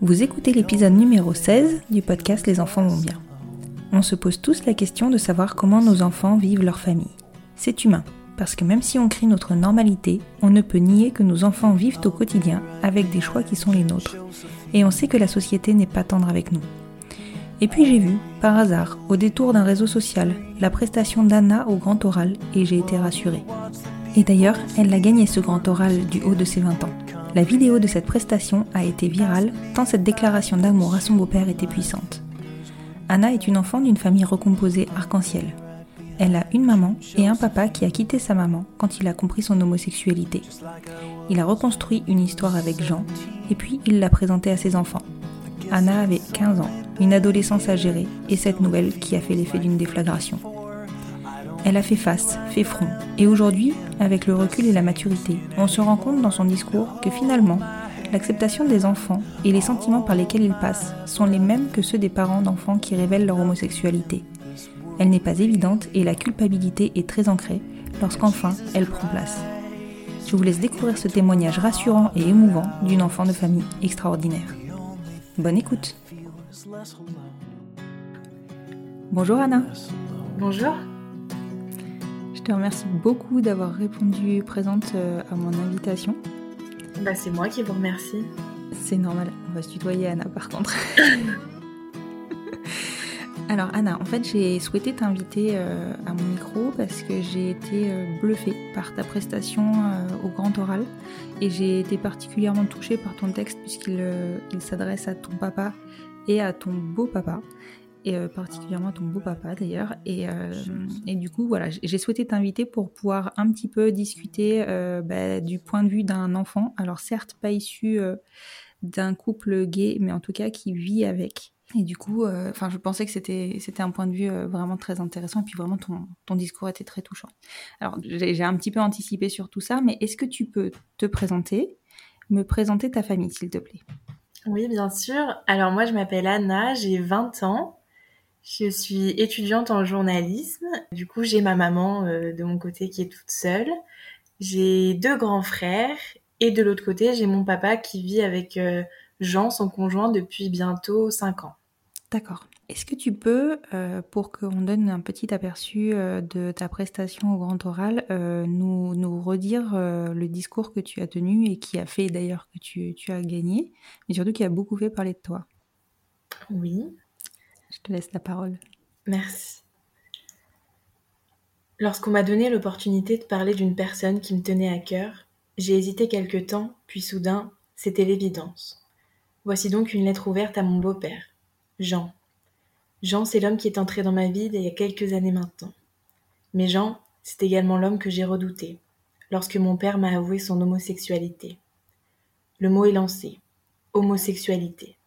Vous écoutez l'épisode numéro 16 du podcast Les enfants vont bien. On se pose tous la question de savoir comment nos enfants vivent leur famille. C'est humain, parce que même si on crie notre normalité, on ne peut nier que nos enfants vivent au quotidien avec des choix qui sont les nôtres. Et on sait que la société n'est pas tendre avec nous. Et puis j'ai vu, par hasard, au détour d'un réseau social, la prestation d'Anna au grand oral et j'ai été rassurée. Et d'ailleurs, elle a gagné ce grand oral du haut de ses 20 ans. La vidéo de cette prestation a été virale tant cette déclaration d'amour à son beau-père était puissante. Anna est une enfant d'une famille recomposée arc-en-ciel. Elle a une maman et un papa qui a quitté sa maman quand il a compris son homosexualité. Il a reconstruit une histoire avec Jean et puis il l'a présentée à ses enfants. Anna avait 15 ans, une adolescence à gérer et cette nouvelle qui a fait l'effet d'une déflagration. Elle a fait face, fait front, et aujourd'hui, avec le recul et la maturité, on se rend compte dans son discours que finalement, l'acceptation des enfants et les sentiments par lesquels ils passent sont les mêmes que ceux des parents d'enfants qui révèlent leur homosexualité. Elle n'est pas évidente et la culpabilité est très ancrée lorsqu'enfin elle prend place. Je vous laisse découvrir ce témoignage rassurant et émouvant d'une enfant de famille extraordinaire. Bonne écoute. Bonjour Anna. Bonjour. Je te remercie beaucoup d'avoir répondu présente euh, à mon invitation. Bah, c'est moi qui vous remercie. C'est normal, on va se tutoyer Anna par contre. Alors Anna, en fait j'ai souhaité t'inviter euh, à mon micro parce que j'ai été euh, bluffée par ta prestation au grand oral et j'ai été particulièrement touchée par ton texte puisqu'il il s'adresse à ton papa et à ton beau papa et euh, particulièrement ton beau papa d'ailleurs. Et, euh, et, du coup, voilà, j'ai souhaité t'inviter pour pouvoir un petit peu discuter euh, bah, du point de vue d'un enfant. Alors certes, pas issu d'un couple gay, mais en tout cas qui vit avec. Et du coup, enfin, je pensais que c'était c'était un point de vue vraiment très intéressant. Et puis vraiment, ton, ton discours était très touchant. Alors, j'ai un petit peu anticipé sur tout ça, mais est-ce que tu peux te présenter, me présenter ta famille, s'il te plaît? Oui, bien sûr. Alors moi, je m'appelle Anna, j'ai 20 ans. Je suis étudiante en journalisme. Du coup, j'ai ma maman euh, de mon côté qui est toute seule. J'ai deux grands frères et de l'autre côté, j'ai mon papa qui vit avec euh, Jean, son conjoint, depuis bientôt 5 ans. D'accord. Est-ce que tu peux, euh, pour qu'on donne un petit aperçu de ta prestation au grand oral, nous, nous, redire le discours que tu as tenu et qui a fait d'ailleurs que tu, tu as gagné, mais surtout qui a beaucoup fait parler de toi? Oui. Je te laisse la parole. Merci. Lorsqu'on m'a donné l'opportunité de parler d'une personne qui me tenait à cœur, j'ai hésité quelque temps, puis soudain, c'était l'évidence. Voici donc une lettre ouverte à mon beau-père, Jean. Jean, c'est l'homme qui est entré dans ma vie il y a quelques années maintenant. Mais Jean, c'est également l'homme que j'ai redouté, lorsque mon père m'a avoué son homosexualité. Le mot est lancé. Homosexualité.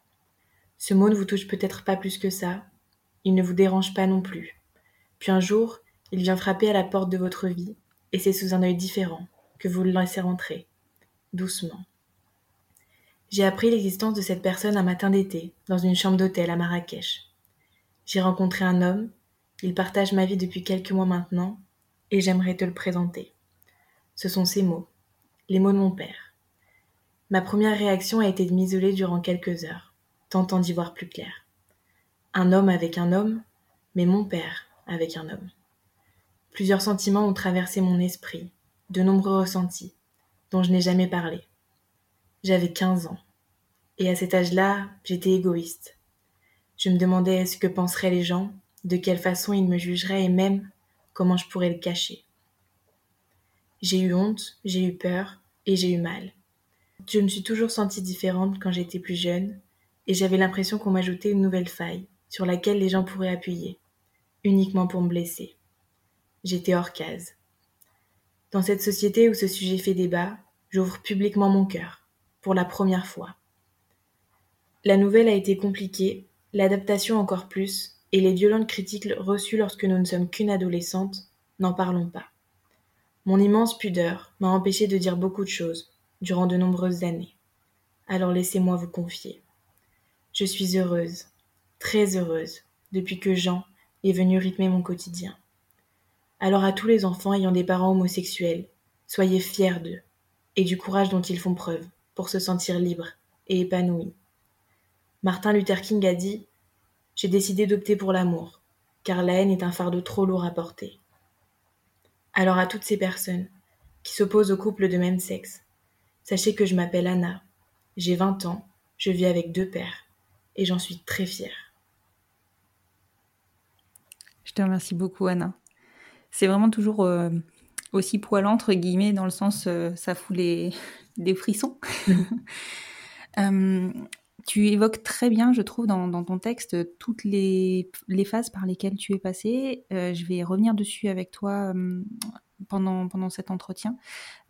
Ce mot ne vous touche peut-être pas plus que ça. Il ne vous dérange pas non plus. Puis un jour, il vient frapper à la porte de votre vie, et c'est sous un œil différent que vous le laissez rentrer, doucement. J'ai appris l'existence de cette personne un matin d'été, dans une chambre d'hôtel à Marrakech. J'ai rencontré un homme, il partage ma vie depuis quelques mois maintenant, et j'aimerais te le présenter. Ce sont ces mots, les mots de mon père. Ma première réaction a été de m'isoler durant quelques heures, tentant d'y voir plus clair. Un homme avec un homme, mais mon père avec un homme. Plusieurs sentiments ont traversé mon esprit, de nombreux ressentis, dont je n'ai jamais parlé. J'avais quinze ans. Et à cet âge-là, j'étais égoïste. Je me demandais ce que penseraient les gens, de quelle façon ils me jugeraient et même comment je pourrais le cacher. J'ai eu honte, j'ai eu peur et j'ai eu mal. Je me suis toujours sentie différente quand j'étais plus jeune et j'avais l'impression qu'on m'ajoutait une nouvelle faille sur laquelle les gens pourraient appuyer, uniquement pour me blesser. J'étais hors case. Dans cette société où ce sujet fait débat, j'ouvre publiquement mon cœur, pour la première fois. La nouvelle a été compliquée, l'adaptation encore plus, et les violentes critiques reçues lorsque nous ne sommes qu'une adolescente, n'en parlons pas. Mon immense pudeur m'a empêché de dire beaucoup de choses durant de nombreuses années. Alors laissez-moi vous confier. Je suis heureuse, très heureuse, depuis que Jean est venu rythmer mon quotidien. Alors à tous les enfants ayant des parents homosexuels, soyez fiers d'eux et du courage dont ils font preuve pour se sentir libres et épanouis. Martin Luther King a dit J'ai décidé d'opter pour l'amour, car la haine est un fardeau trop lourd à porter. Alors à toutes ces personnes qui s'opposent aux couples de même sexe, sachez que je m'appelle Anna, j'ai 20 ans, je vis avec deux pères, et j'en suis très fière. Je te remercie beaucoup Anna. C'est vraiment toujours euh, aussi poilant, entre guillemets, dans le sens euh, ça fout les, des frissons. euh, tu évoques très bien, je trouve, dans, dans ton texte, toutes les, les, phases par lesquelles tu es passé. Euh, je vais revenir dessus avec toi pendant, pendant cet entretien,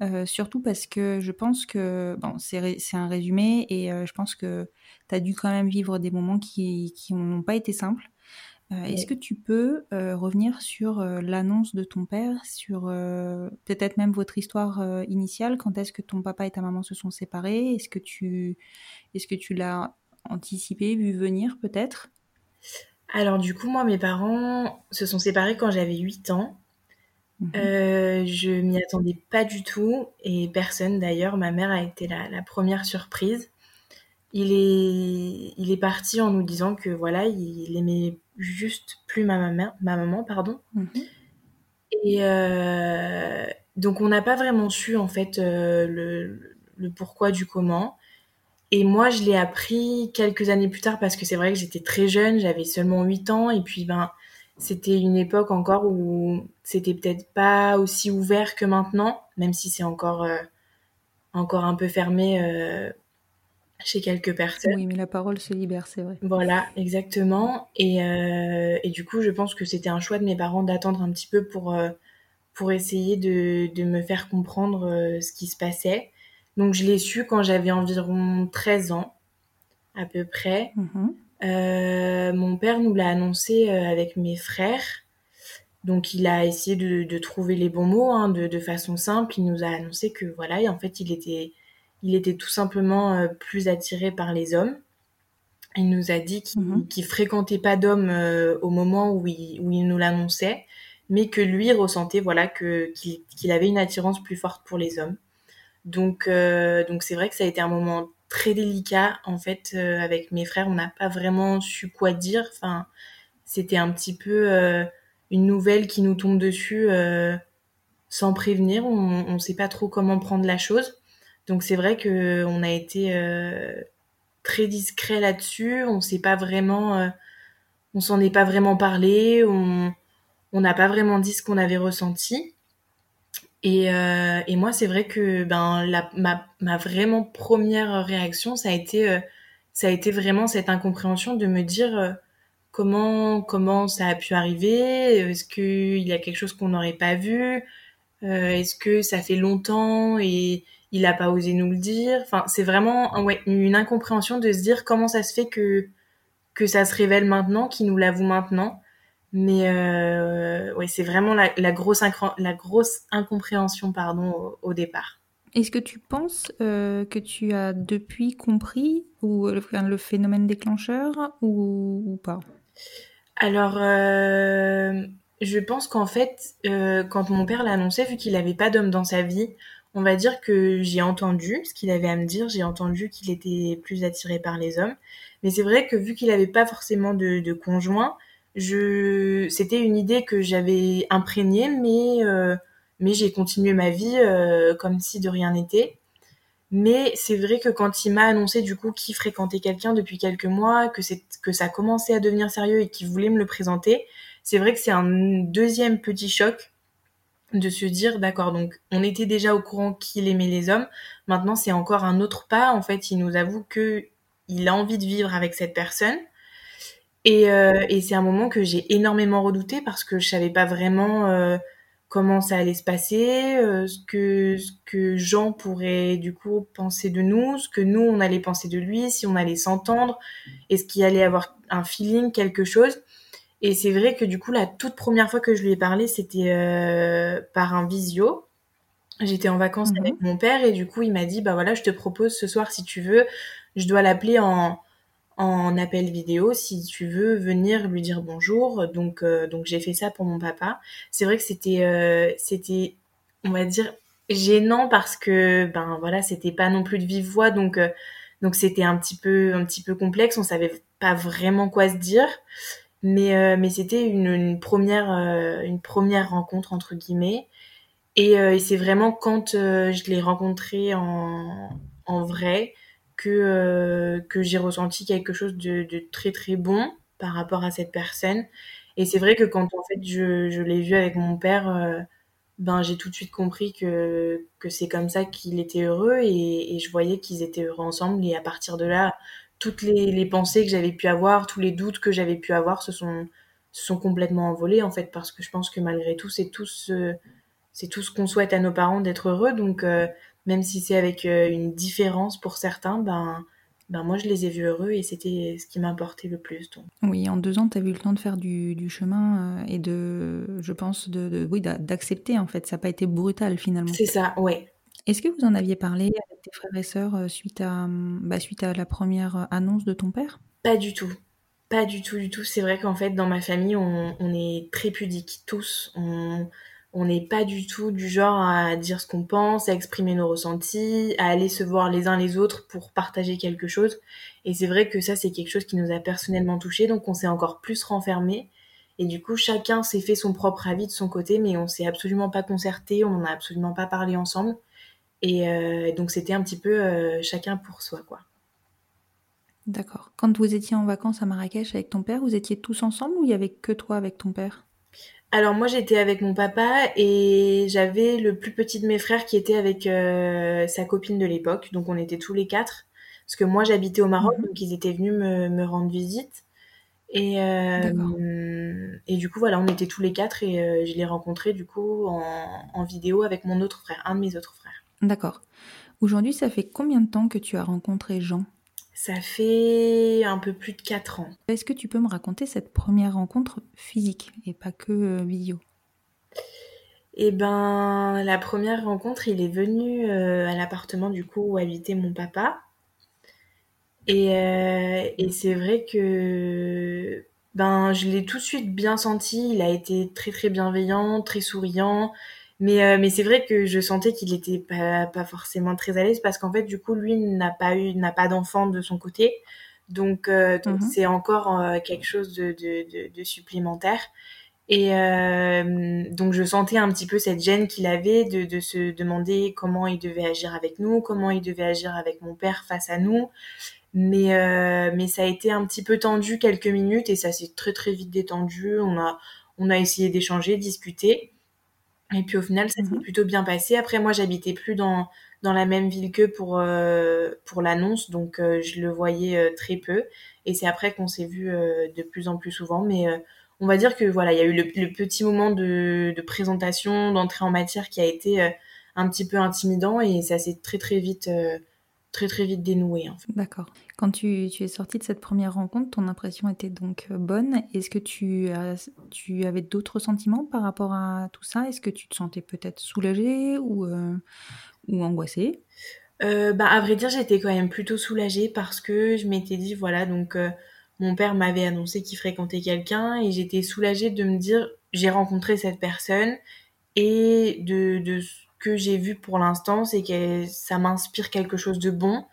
euh, surtout parce que je pense que, bon, c'est un résumé, et euh, je pense que tu as dû quand même vivre des moments qui n'ont pas été simples. Euh, Est-ce que tu peux revenir sur l'annonce de ton père, sur peut-être même votre histoire initiale? Quand est-ce que ton papa et ta maman se sont séparés? Est-ce que tu, est-ce que tu l'as anticipé, vu venir peut-être? Alors du coup, moi, mes parents se sont séparés quand j'avais 8 ans. Mmh. je m'y attendais pas du tout et personne d'ailleurs. Ma mère a été la, la première surprise il est, il est parti en nous disant que voilà, il aimait juste plus ma maman, ma maman pardon. Mmh. Et euh, donc on n'a pas vraiment su en fait euh, le, le, pourquoi du comment. Et moi je l'ai appris quelques années plus tard parce que c'est vrai que j'étais très jeune, j'avais seulement 8 ans et puis ben c'était une époque encore où c'était peut-être pas aussi ouvert que maintenant, même si c'est encore euh, encore un peu fermé euh, chez quelques personnes. Oui, mais la parole se libère, c'est vrai. Voilà, exactement. Et, euh, et, du coup, je pense que c'était un choix de mes parents d'attendre un petit peu pour, pour essayer de, de, me faire comprendre ce qui se passait. Donc, je l'ai su quand j'avais environ 13 ans, à peu près. Euh, mon père nous l'a annoncé euh, avec mes frères. Donc, il a essayé de, de trouver les bons mots hein, de, de façon simple. Il nous a annoncé que voilà, et en fait, il était il était tout simplement euh, plus attiré par les hommes. Il nous a dit qu'il Mhm. fréquentait pas d'hommes euh, au moment où il, où il nous l'annonçait, mais que lui ressentait voilà que qu'il avait une attirance plus forte pour les hommes. Donc euh, donc c'est vrai que ça a été un moment très délicat en fait euh, avec mes frères. On n'a pas vraiment su quoi dire. Enfin, c'était un petit peu euh, une nouvelle qui nous tombe dessus euh, sans prévenir. On ne sait pas trop comment prendre la chose. Donc c'est vrai que on a été très discret là-dessus. On sait pas vraiment, on s'en est pas vraiment parlé. On n'a pas vraiment dit ce qu'on avait ressenti. Et, euh, et moi c'est vrai que ben ma, ma vraiment première réaction ça a été euh, ça a été vraiment cette incompréhension de me dire euh, comment comment ça a pu arriver, est-ce qu'il y a quelque chose qu'on n'aurait pas vu, euh, est-ce que ça fait longtemps et il n'a pas osé nous le dire? Enfin, c'est vraiment ouais, une incompréhension de se dire comment ça se fait que que ça se révèle maintenant, qu'il nous l'avoue maintenant. Mais euh, ouais, c'est vraiment la, la, grosse la grosse incompréhension pardon au, départ. Est-ce que tu penses euh, que tu as depuis compris ou le, le phénomène déclencheur ou, ou pas? Alors, euh, je pense qu'en fait, quand mon père l'a annoncé, vu qu'il n'avait pas d'homme dans sa vie, on va dire que j'ai entendu ce qu'il avait à me dire, j'ai entendu qu'il était plus attiré par les hommes. Mais c'est vrai que vu qu'il n'avait pas forcément de, de conjoint, je c'était une idée que j'avais imprégnée mais euh, mais j'ai continué ma vie euh, comme si de rien n'était. Mais c'est vrai que quand il m'a annoncé du coup qu'il fréquentait quelqu'un depuis quelques mois que c'est que ça commençait à devenir sérieux et qu'il voulait me le présenter c'est vrai que c'est un deuxième petit choc de se dire d'accord donc on était déjà au courant qu'il aimait les hommes. Maintenant c'est encore un autre pas. En fait il nous avoue que il a envie de vivre avec cette personne et, euh, et c'est un moment que j'ai énormément redouté parce que je savais pas vraiment euh, comment ça allait se passer, euh, ce que ce que Jean pourrait du coup penser de nous, ce que nous on allait penser de lui, si on allait s'entendre, est-ce qu'il allait avoir un feeling, quelque chose. Et c'est vrai que du coup la toute première fois que je lui ai parlé, c'était euh, par un visio. J'étais en vacances mmh avec mon père et du coup il m'a dit bah voilà je te propose ce soir si tu veux, je dois l'appeler en en appel vidéo si tu veux venir lui dire bonjour. Donc, euh, donc j'ai fait ça pour mon papa. C'est vrai que c'était, euh, c'était, on va dire, gênant parce que, ben voilà, c'était pas non plus de vive voix, donc, euh, donc c'était un petit peu, un petit peu complexe. On savait pas vraiment quoi se dire, mais, mais c'était une, première, une première rencontre entre guillemets. Et, et c'est vraiment quand je l'ai rencontré en, en vrai que, euh, que j'ai ressenti quelque chose de, très très bon par rapport à cette personne. Et c'est vrai que quand en fait je, je l'ai vu avec mon père, euh, ben j'ai tout de suite compris que, que c'est comme ça qu'il était heureux et, je voyais qu'ils étaient heureux ensemble. Et à partir de là, toutes les, les pensées que j'avais pu avoir, tous les doutes que j'avais pu avoir se sont, sont complètement envolés en fait parce que je pense que malgré tout c'est tout ce, c'est tout ce qu'on souhaite à nos parents d'être heureux. Donc euh, même si c'est avec euh, une différence pour certains, ben, ben moi je les ai vus heureux et c'était ce qui m'importait le plus. Donc. Oui, en deux ans, tu as eu le temps de faire du, du chemin euh, et de, je pense, de, de oui, d'accepter en fait. Ça n'a pas été brutal finalement. C'est ça, ouais. Est-ce que vous en aviez parlé avec tes frères et sœurs euh, suite à, bah, suite à la première annonce de ton père? Pas du tout. Pas du tout, du tout. C'est vrai qu'en fait, dans ma famille, on, on est très pudiques, tous. On, on n'est pas du tout du genre à dire ce qu'on pense, à exprimer nos ressentis, à aller se voir les uns les autres pour partager quelque chose. Et c'est vrai que ça, c'est quelque chose qui nous a personnellement touché, donc on s'est encore plus renfermé. Et du coup, chacun s'est fait son propre avis de son côté, mais on s'est absolument pas concerté, on n'en a absolument pas parlé ensemble. Et euh, donc c'était un petit peu euh, chacun pour soi, quoi. D'accord. Quand vous étiez en vacances à Marrakech avec ton père, vous étiez tous ensemble ou il y avait que toi avec ton père? Alors moi j'étais avec mon papa et j'avais le plus petit de mes frères qui était avec euh, sa copine de l'époque. Donc on était tous les quatre. Parce que moi j'habitais au Maroc, mmh. donc ils étaient venus me, me rendre visite. Et, euh, et du coup voilà, on était tous les quatre et euh, je l'ai rencontré du coup en, en vidéo avec mon autre frère, un de mes autres frères. D'accord. Aujourd'hui ça fait combien de temps que tu as rencontré Jean? Ça fait un peu plus de 4 ans. Est-ce que tu peux me raconter cette première rencontre physique et pas que euh, vidéo? Eh ben, la première rencontre, il est venu euh, à l'appartement du coup où habitait mon papa. Et, euh, et c'est vrai que ben, je l'ai tout de suite bien senti. Il a été très très bienveillant, très souriant. Mais, euh, mais c'est vrai que je sentais qu'il était pas, pas forcément très à l'aise parce qu'en fait, du coup, lui n'a pas eu, n'a pas d'enfant de son côté. Donc, euh, donc mm -hmm. c'est encore euh, quelque chose de, de, de, de supplémentaire. Et euh, donc, je sentais un petit peu cette gêne qu'il avait de, de se demander comment il devait agir avec nous, comment il devait agir avec mon père face à nous. Mais, euh, mais ça a été un petit peu tendu quelques minutes et ça s'est très très vite détendu. On a, on a essayé d'échanger, discuter. Et puis au final, ça s'est Mhm. plutôt bien passé. Après, moi, j'habitais plus dans, dans la même ville qu'eux pour, euh, pour l'annonce, donc euh, je le voyais euh, très peu. Et c'est après qu'on s'est vu euh, de plus en plus souvent. Mais euh, on va dire que voilà, il y a eu le, le petit moment de, de présentation, d'entrée en matière qui a été euh, un petit peu intimidant et ça s'est très très vite, euh, très très vite dénoué. En fait. D'accord. Quand tu, tu es sortie de cette première rencontre, ton impression était donc euh, bonne. Est-ce que tu, as, tu avais d'autres sentiments par rapport à tout ça? Est-ce que tu te sentais peut-être soulagée ou, euh, ou angoissée? Euh, bah, à vrai dire, j'étais quand même plutôt soulagée parce que je m'étais dit, voilà, donc euh, mon père m'avait annoncé qu'il fréquentait quelqu'un et j'étais soulagée de me dire, j'ai rencontré cette personne et de, que j'ai vu pour l'instant, c'est que ça m'inspire quelque chose de bon.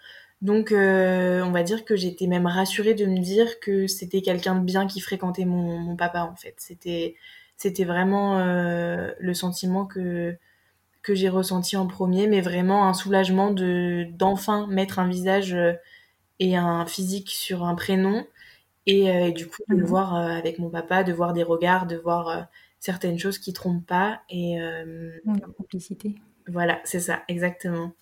Donc, euh, on va dire que j'étais même rassurée de me dire que c'était quelqu'un de bien qui fréquentait mon, mon papa, en fait. C'était, c'était vraiment euh, le sentiment que que j'ai ressenti en premier, mais vraiment un soulagement de d'enfin mettre un visage euh, et un physique sur un prénom et, euh, et du coup de le Mhm. voir avec mon papa, de voir des regards, de voir certaines choses qui trompent pas et euh, Oui, la complicité. voilà, c'est ça, exactement.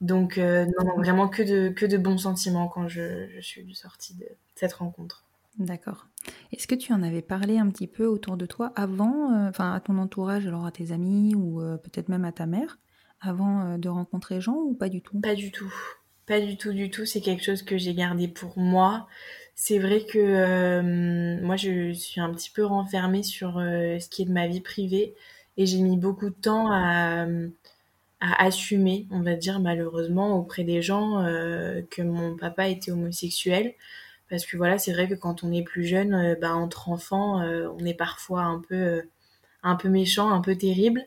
Donc euh, non, non, vraiment que de que de bons sentiments quand je, je suis sortie de cette rencontre. D'accord. Est-ce que tu en avais parlé un petit peu autour de toi avant, euh, enfin à ton entourage, alors à tes amis ou peut-être même à ta mère, avant de rencontrer Jean ou pas du tout? Pas du tout. Pas du tout, du tout. C'est quelque chose que j'ai gardé pour moi. C'est vrai que euh, moi, je suis un petit peu renfermée sur euh, ce qui est de ma vie privée et j'ai mis beaucoup de temps à, à assumer, on va dire malheureusement, auprès des gens euh, que mon papa était homosexuel. Parce que voilà, c'est vrai que quand on est plus jeune, bah, entre enfants, on est parfois un peu, un peu méchant, un peu terrible.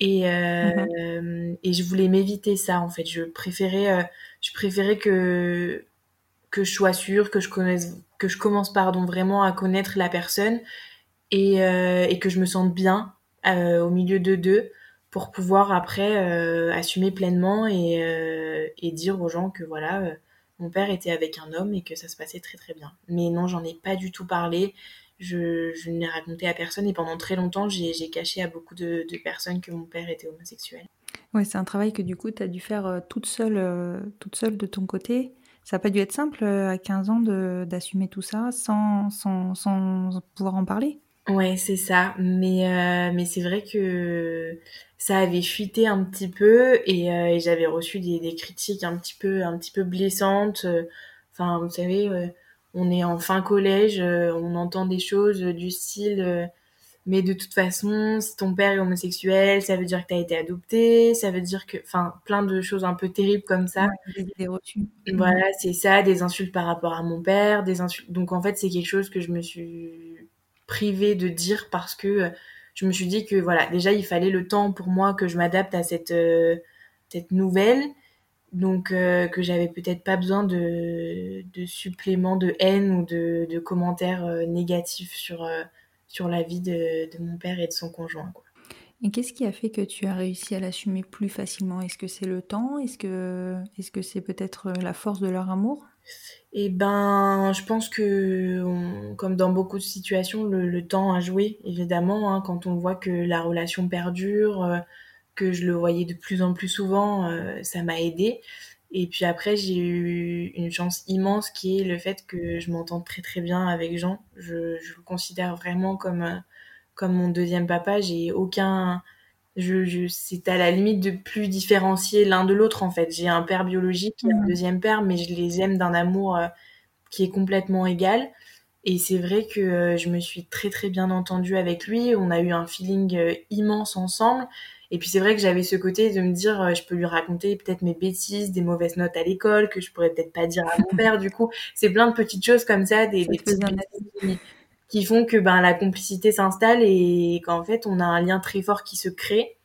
Et, euh, et je voulais m'éviter ça en fait. Je préférais, je préférais que que je sois sûre, que je connaisse, que je commence pardon vraiment à connaître la personne et, euh, et que je me sente bien euh, au milieu de deux pour pouvoir après euh, assumer pleinement et, et dire aux gens que voilà, mon père était avec un homme et que ça se passait très très bien. Mais non, j'en ai pas du tout parlé. Je, je ne l'ai raconté à personne et pendant très longtemps, j'ai caché à beaucoup de, personnes que mon père était homosexuel. Ouais, c'est un travail que du coup tu as dû faire toute seule, toute seule de ton côté. Ça n'a pas dû être simple euh, à 15 ans d'assumer tout ça sans, sans, sans pouvoir en parler. Ouais, c'est ça. Mais, euh, mais c'est vrai que ça avait fuité un petit peu et, euh, et j'avais reçu des, des critiques un petit peu, un petit peu blessantes. Enfin, vous savez, on est en fin collège, on entend des choses du style, mais de toute façon, si ton père est homosexuel, ça veut dire que t'as été adopté, ça veut dire que, enfin, plein de choses un peu terribles comme ça. Ouais, des reçues. Voilà, c'est ça, des insultes par rapport à mon père, des insultes. Donc en fait, c'est quelque chose que je me suis privée de dire parce que euh, je me suis dit que voilà, déjà il fallait le temps pour moi que je m'adapte à cette euh, cette nouvelle. Donc euh, que j'avais peut-être pas besoin de de suppléments de haine ou de de commentaires euh, négatifs sur sur la vie de de mon père et de son conjoint quoi. Et qu'est-ce qui a fait que tu as réussi à l'assumer plus facilement? Est-ce que c'est le temps? Est-ce que est-ce que c'est peut-être euh, la force de leur amour? Eh ben, je pense que, on- comme dans beaucoup de situations, le, le temps a joué, évidemment, hein, quand on voit que la relation perdure, euh, que je le voyais de plus en plus souvent, euh, ça m'a aidé. Et puis après, j'ai eu une chance immense qui est le fait que je m'entends très très bien avec Jean. Je, je le considère vraiment comme, euh, comme mon deuxième papa. J'ai aucun, je, je, c'est à la limite de plus différencier l'un de l'autre en fait. J'ai un père biologique et un Mhm. deuxième père, mais je les aime d'un amour euh, qui est complètement égal. Et c'est vrai que euh, je me suis très très bien entendue avec lui. On a eu un feeling immense ensemble. Et puis c'est vrai que j'avais ce côté de me dire, euh, je peux lui raconter peut-être mes bêtises, des mauvaises notes à l'école que je pourrais peut-être pas dire à mon père. Du coup, c'est plein de petites choses comme ça, des, petites qui, qui font que ben la complicité s'installe et qu'en fait on a un lien très fort qui se crée.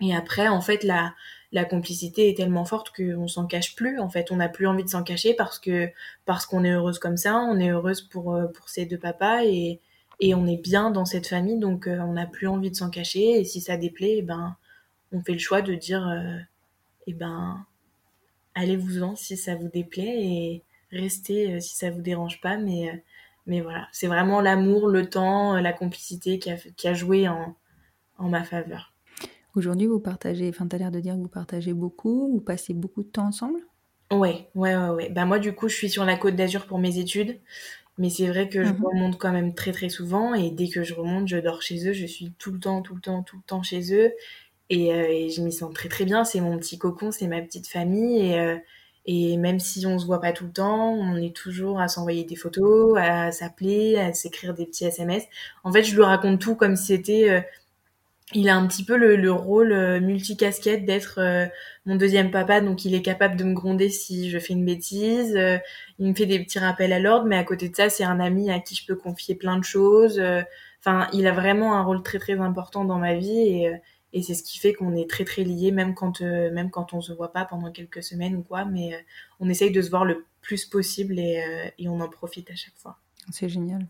Et après, en fait, la, la complicité est tellement forte qu'on s'en cache plus. En fait, on n'a plus envie de s'en cacher parce que parce qu'on est heureuse comme ça, on est heureuse pour euh, pour ces deux papas et et on est bien dans cette famille, donc euh, on n'a plus envie de s'en cacher. Et si ça déplaît, eh ben on fait le choix de dire, euh, eh ben allez-vous-en si ça vous déplaît et restez euh, si ça vous dérange pas. Mais euh, mais voilà, c'est vraiment l'amour, le temps, la complicité qui a qui a joué en en ma faveur. Aujourd'hui, vous partagez, enfin, tu as l'air de dire que vous partagez beaucoup, vous passez beaucoup de temps ensemble? Ouais, ouais, ouais, ouais. Bah moi, du coup, je suis sur la Côte d'Azur pour mes études. Mais c'est vrai que je Mhm. remonte quand même très très souvent et dès que je remonte, je dors chez eux. Je suis tout le temps, tout le temps, tout le temps chez eux et, euh, et je m'y sens très très bien. C'est mon petit cocon, c'est ma petite famille et, euh, et même si on se voit pas tout le temps, on est toujours à s'envoyer des photos, à s'appeler, à s'écrire des petits SMS. En fait, je lui raconte tout comme si c'était euh, il a un petit peu le, le rôle euh, multicasquette d'être euh, mon deuxième papa, donc il est capable de me gronder si je fais une bêtise. euh, il me fait des petits rappels à l'ordre, mais à côté de ça, c'est un ami à qui je peux confier plein de choses. euh, Enfin, il a vraiment un rôle très très important dans ma vie et, euh, et c'est ce qui fait qu'on est très très liés, même quand même quand on se voit pas pendant quelques semaines ou quoi. Mais on essaye de se voir le plus possible et, et on en profite à chaque fois. C'est génial.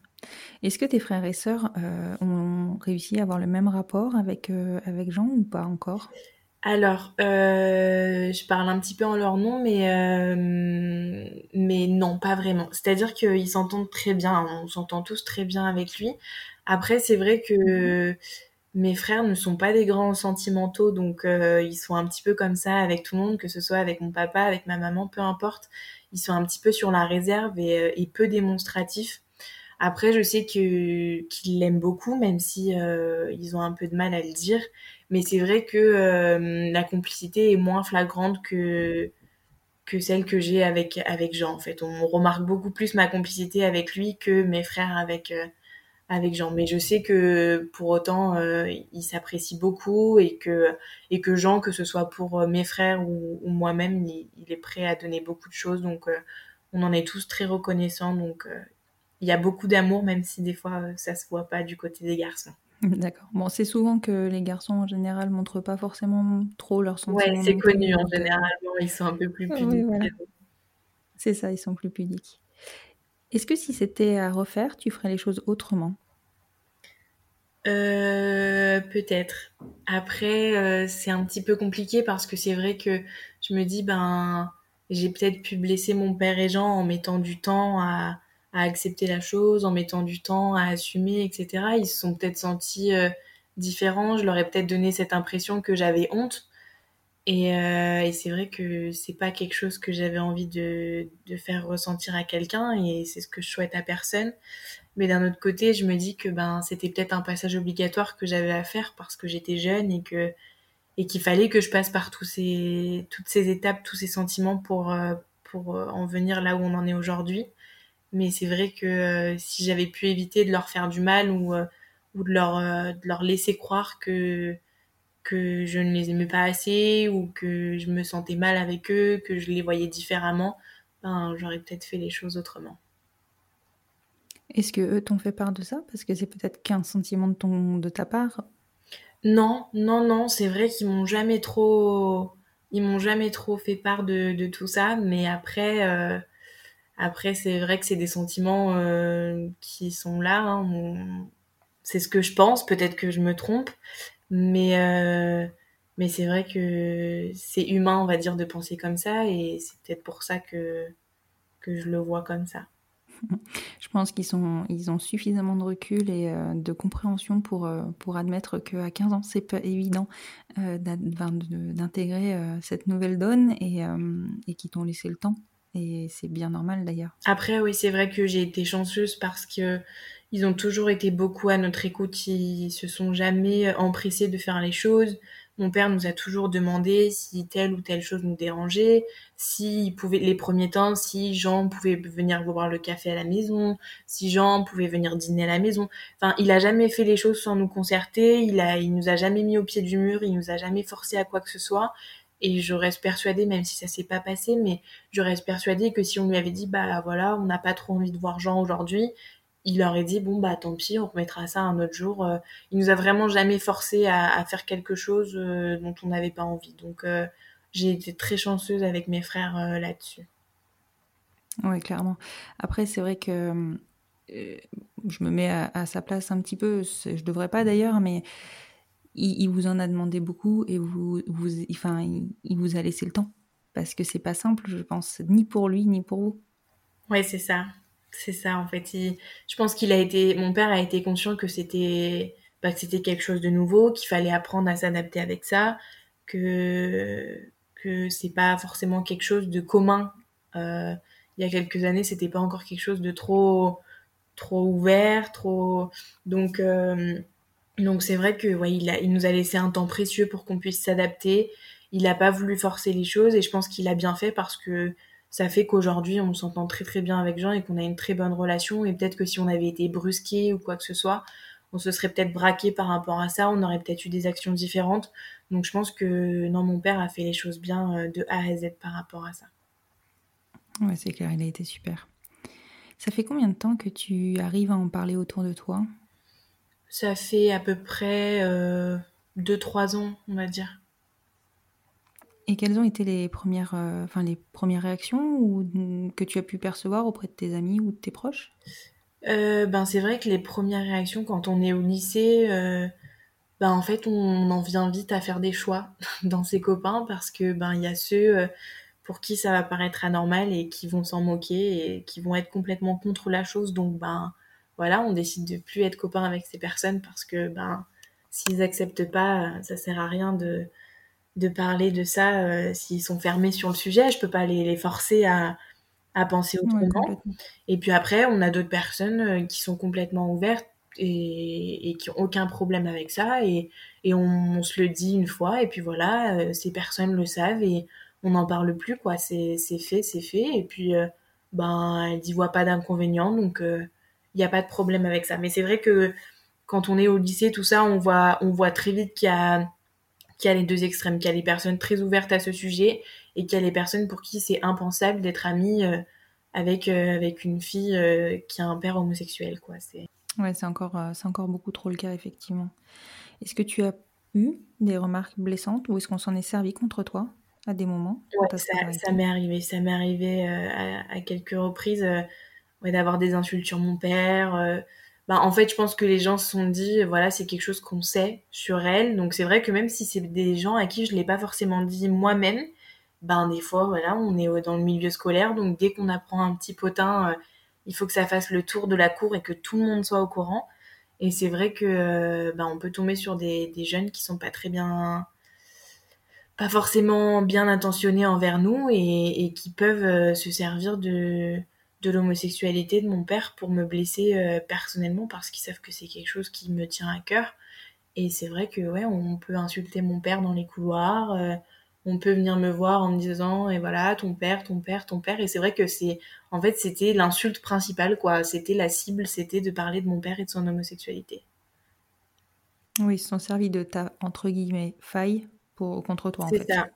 Est-ce que tes frères et sœurs euh, ont réussi à avoir le même rapport avec, euh, avec Jean ou pas encore? Alors, euh, je parle un petit peu en leur nom, mais, mais non, pas vraiment. C'est-à-dire qu'ils s'entendent très bien, on s'entend tous très bien avec lui. Après, c'est vrai que mes frères ne sont pas des grands sentimentaux, donc ils sont un petit peu comme ça avec tout le monde, que ce soit avec mon papa, avec ma maman, peu importe. Ils sont un petit peu sur la réserve et, et peu démonstratifs. Après, je sais qu'ils l'aiment beaucoup, même si euh, ils ont un peu de mal à le dire. Mais c'est vrai que euh, la complicité est moins flagrante que celle que j'ai avec Jean. En fait, on remarque beaucoup plus ma complicité avec lui que mes frères avec euh, avec Jean. Mais je sais que pour autant, euh, il s'apprécie beaucoup et que et que Jean, que ce soit pour mes frères ou, ou moi-même, il, est prêt à donner beaucoup de choses. Donc, on en est tous très reconnaissants. Donc, il y a beaucoup d'amour, même si des fois, euh, ça se voit pas du côté des garçons. D'accord. Bon, c'est souvent que les garçons en général montrent pas forcément trop leurs sentiments. Ouais, c'est connu en euh, généralement, ils sont un peu plus Oui, pudiques. voilà. C'est ça, ils sont plus pudiques. Est-ce que si c'était à refaire, tu ferais les choses autrement? Euh, peut-être. Après, euh, c'est un petit peu compliqué parce que c'est vrai que je me dis, ben, j'ai peut-être pu blesser mon père et Jean en mettant du temps à, à accepter la chose, en mettant du temps à assumer, etc. Ils se sont peut-être sentis euh, différents. Je leur ai peut-être donné cette impression que j'avais honte. Et, euh, et c'est vrai que c'est pas quelque chose que j'avais envie de, de faire ressentir à quelqu'un et c'est ce que je souhaite à personne. Mais d'un autre côté, je me dis que ben c'était peut-être un passage obligatoire que j'avais à faire parce que j'étais jeune et que et qu'il fallait que je passe par tous ces toutes ces étapes, tous ces sentiments pour euh, pour en venir là où on en est aujourd'hui. Mais c'est vrai que euh, si j'avais pu éviter de leur faire du mal ou euh, ou de leur euh, de leur laisser croire que que je ne les aimais pas assez ou que je me sentais mal avec eux, que je les voyais différemment, ben j'aurais peut-être fait les choses autrement. Est-ce que eux t'ont fait part de ça? Parce que c'est peut-être qu'un sentiment de, ton, de ta part. Non, non, non, c'est vrai qu'ils m'ont jamais trop, ils m'ont jamais trop fait part de, de tout ça, mais après, euh, après c'est vrai que c'est des sentiments euh, qui sont là. hein, C'est ce que je pense, peut-être que je me trompe, mais euh, mais c'est vrai que c'est humain, on va dire, de penser comme ça, et c'est peut-être pour ça que que je le vois comme ça. Je pense qu'ils sont, ils ont suffisamment de recul et euh, de compréhension pour, pour admettre qu'à 15 ans, c'est pas évident d'intégrer cette nouvelle donne et, et qu'ils t'ont laissé le temps. C'est bien normal d'ailleurs. Après, oui, c'est vrai que j'ai été chanceuse parce que ils ont toujours été beaucoup à notre écoute. Ils se sont jamais empressés de faire les choses. Mon père nous a toujours demandé si telle ou telle chose nous dérangeait, si pouvait, les premiers temps, si Jean pouvait venir boire le café à la maison, si Jean pouvait venir dîner à la maison. Enfin, il a jamais fait les choses sans nous concerter. Il a, il nous a jamais mis au pied du mur. Il nous a jamais forcé à quoi que ce soit. Et je reste persuadée, même si ça s'est pas passé, mais je reste persuadée que si on lui avait dit bah voilà on n'a pas trop envie de voir Jean aujourd'hui il aurait dit bon bah tant pis on remettra ça un autre jour Euh, il nous a vraiment jamais forcé à, faire quelque chose euh, dont on n'avait pas envie donc euh, j'ai été très chanceuse avec mes frères euh, là-dessus Ouais, clairement. Après, c'est vrai que je me mets à, à sa place un petit peu. Je devrais pas d'ailleurs, mais il, il vous en a demandé beaucoup et vous, vous, enfin, il, il vous a laissé le temps parce que c'est pas simple, je pense, ni pour lui ni pour vous. ouais c'est ça c'est ça en fait il- je pense qu'il a été mon père a été conscient que c'était bah, que c'était quelque chose de nouveau, qu'il fallait apprendre à s'adapter avec ça, que que c'est pas forcément quelque chose de commun. Euh, il y a quelques années, c'était pas encore quelque chose de trop trop ouvert, trop donc euh, donc c'est vrai que il nous a laissé un temps précieux pour qu'on puisse s'adapter. Il n'a pas voulu forcer les choses et je pense qu'il a bien fait parce que ça fait qu'aujourd'hui on s'entend très très bien avec Jean et qu'on a une très bonne relation et peut-être que si on avait été brusqué ou quoi que ce soit, on se serait peut-être braqué par rapport à ça, on aurait peut-être eu des actions différentes. Donc je pense que non, mon père a fait les choses bien euh, de A à Z par rapport à ça. Ouais, c'est clair, il a été super. Ça fait combien de temps que tu arrives à en parler autour de toi? Ça fait à peu près 2-3 euh, ans, on va dire. Et quelles ont été les premières, euh, enfin, les premières réactions ou, que tu as pu percevoir auprès de tes amis ou de tes proches? Euh, ben c'est vrai que les premières réactions quand on est au lycée, euh, ben en fait on en vient vite à faire des choix dans ses copains parce que ben il y a ceux pour qui ça va paraître anormal et qui vont s'en moquer et qui vont être complètement contre la chose donc ben voilà on décide de plus être copain avec ces personnes parce que ben s'ils acceptent pas ça sert à rien de de parler de ça s'ils sont fermés sur le sujet je peux pas les, les forcer à à penser autrement. et puis après, on a d'autres personnes euh, qui sont complètement ouvertes et, qui ont aucun problème avec ça. Et, et on, se le dit une fois, et puis voilà, euh, ces personnes le savent et on n'en parle plus, quoi. C'est fait, c'est fait. Et puis, euh, ben, elles n'y voient pas d'inconvénient, donc il n'y a pas de problème avec ça. Mais c'est vrai que quand on est au lycée, tout ça, on voit, on voit très vite qu'il y a qu'il y a les deux extrêmes, qu'il y a les personnes très ouvertes à ce sujet et qu'il y a les personnes pour qui c'est impensable d'être amie euh, avec, euh, avec une fille euh, qui a un père homosexuel. Quoi. C'est... Ouais, c'est encore, c'est encore beaucoup trop le cas, effectivement. Est-ce que tu as eu des remarques blessantes ou est-ce qu'on s'en est servi contre toi à des moments ouais, ça, m'est arrivé. Ça m'est arrivé à, quelques reprises d'avoir des insultes sur mon père bah, en fait, je pense que les gens se sont dit, voilà, c'est quelque chose qu'on sait sur elle. Donc c'est vrai que même si c'est des gens à qui je l'ai pas forcément dit moi-même, ben des fois, voilà, on est dans le milieu scolaire, donc dès qu'on apprend un petit potin, euh, il faut que ça fasse le tour de la cour et que tout le monde soit au courant. Et c'est vrai que euh, ben, on peut tomber sur des, des, jeunes qui sont pas très bien, pas forcément bien intentionnés envers nous et, qui peuvent euh, se servir de de l'homosexualité de mon père pour me blesser euh, personnellement parce qu'ils savent que c'est quelque chose qui me tient à cœur. Et c'est vrai que ouais, on peut insulter mon père dans les couloirs, euh, on peut venir me voir en me disant et voilà ton père, ton père, ton père. Et c'est vrai que c'est en fait c'était l'insulte principale quoi. C'était la cible, c'était de parler de mon père et de son homosexualité. Oui, ils se sont servis de ta entre guillemets faille pour contre toi. C'est ça.